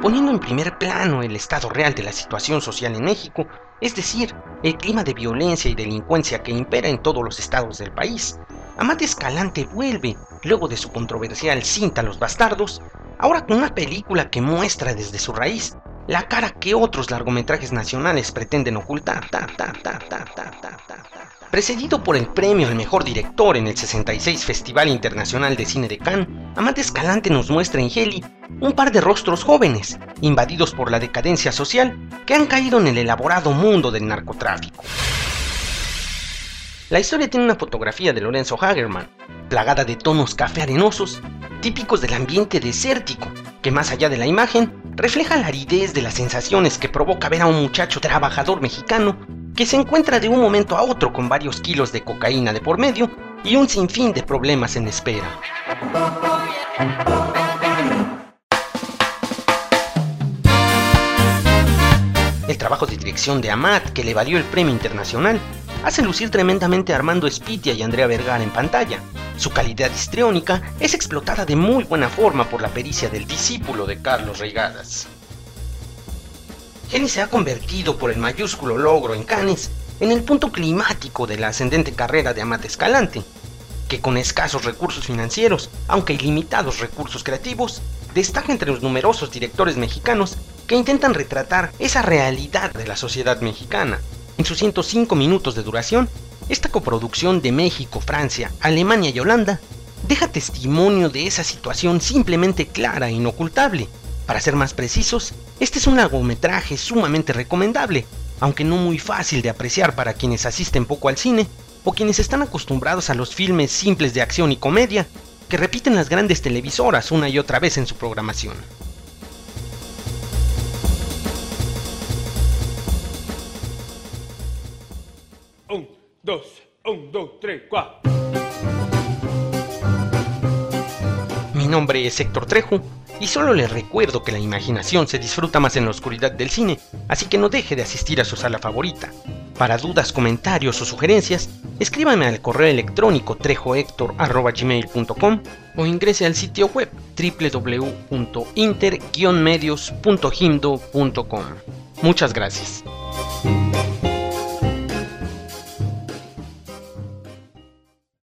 poniendo en primer plano el estado real de la situación social en México, es decir, el clima de violencia y delincuencia que impera en todos los estados del país. Amate Escalante vuelve, luego de su controversial cinta Los Bastardos, ahora con una película que muestra desde su raíz la cara que otros largometrajes nacionales pretenden ocultar. Precedido por el premio al mejor director en el 66 Festival Internacional de Cine de Cannes, Amate Escalante nos muestra en Heli un par de rostros jóvenes, invadidos por la decadencia social, que han caído en el elaborado mundo del narcotráfico. La historia tiene una fotografía de Lorenzo Hagerman, plagada de tonos café arenosos, típicos del ambiente desértico, que más allá de la imagen, refleja la aridez de las sensaciones que provoca ver a un muchacho trabajador mexicano que se encuentra de un momento a otro con varios kilos de cocaína de por medio y un sinfín de problemas en espera. El trabajo de dirección de Amat, que le valió el premio internacional, hace lucir tremendamente a Armando Spitia y Andrea Vergara en pantalla. Su calidad histriónica es explotada de muy buena forma por la pericia del discípulo de Carlos Reigadas. Jenny se ha convertido por el mayúsculo logro en Cannes en el punto climático de la ascendente carrera de Amate Escalante, que con escasos recursos financieros, aunque ilimitados recursos creativos, destaca entre los numerosos directores mexicanos que intentan retratar esa realidad de la sociedad mexicana. En sus 105 minutos de duración, esta coproducción de México, Francia, Alemania y Holanda deja testimonio de esa situación simplemente clara e inocultable, para ser más precisos, este es un largometraje sumamente recomendable, aunque no muy fácil de apreciar para quienes asisten poco al cine o quienes están acostumbrados a los filmes simples de acción y comedia que repiten las grandes televisoras una y otra vez en su programación. Un, dos, un, dos, tres, cuatro. Mi nombre es Héctor Trejo y solo les recuerdo que la imaginación se disfruta más en la oscuridad del cine, así que no deje de asistir a su sala favorita. Para dudas, comentarios o sugerencias, escríbame al correo electrónico trejohector.gmail.com o ingrese al sitio web www.inter-medios.gimdo.com. Muchas gracias.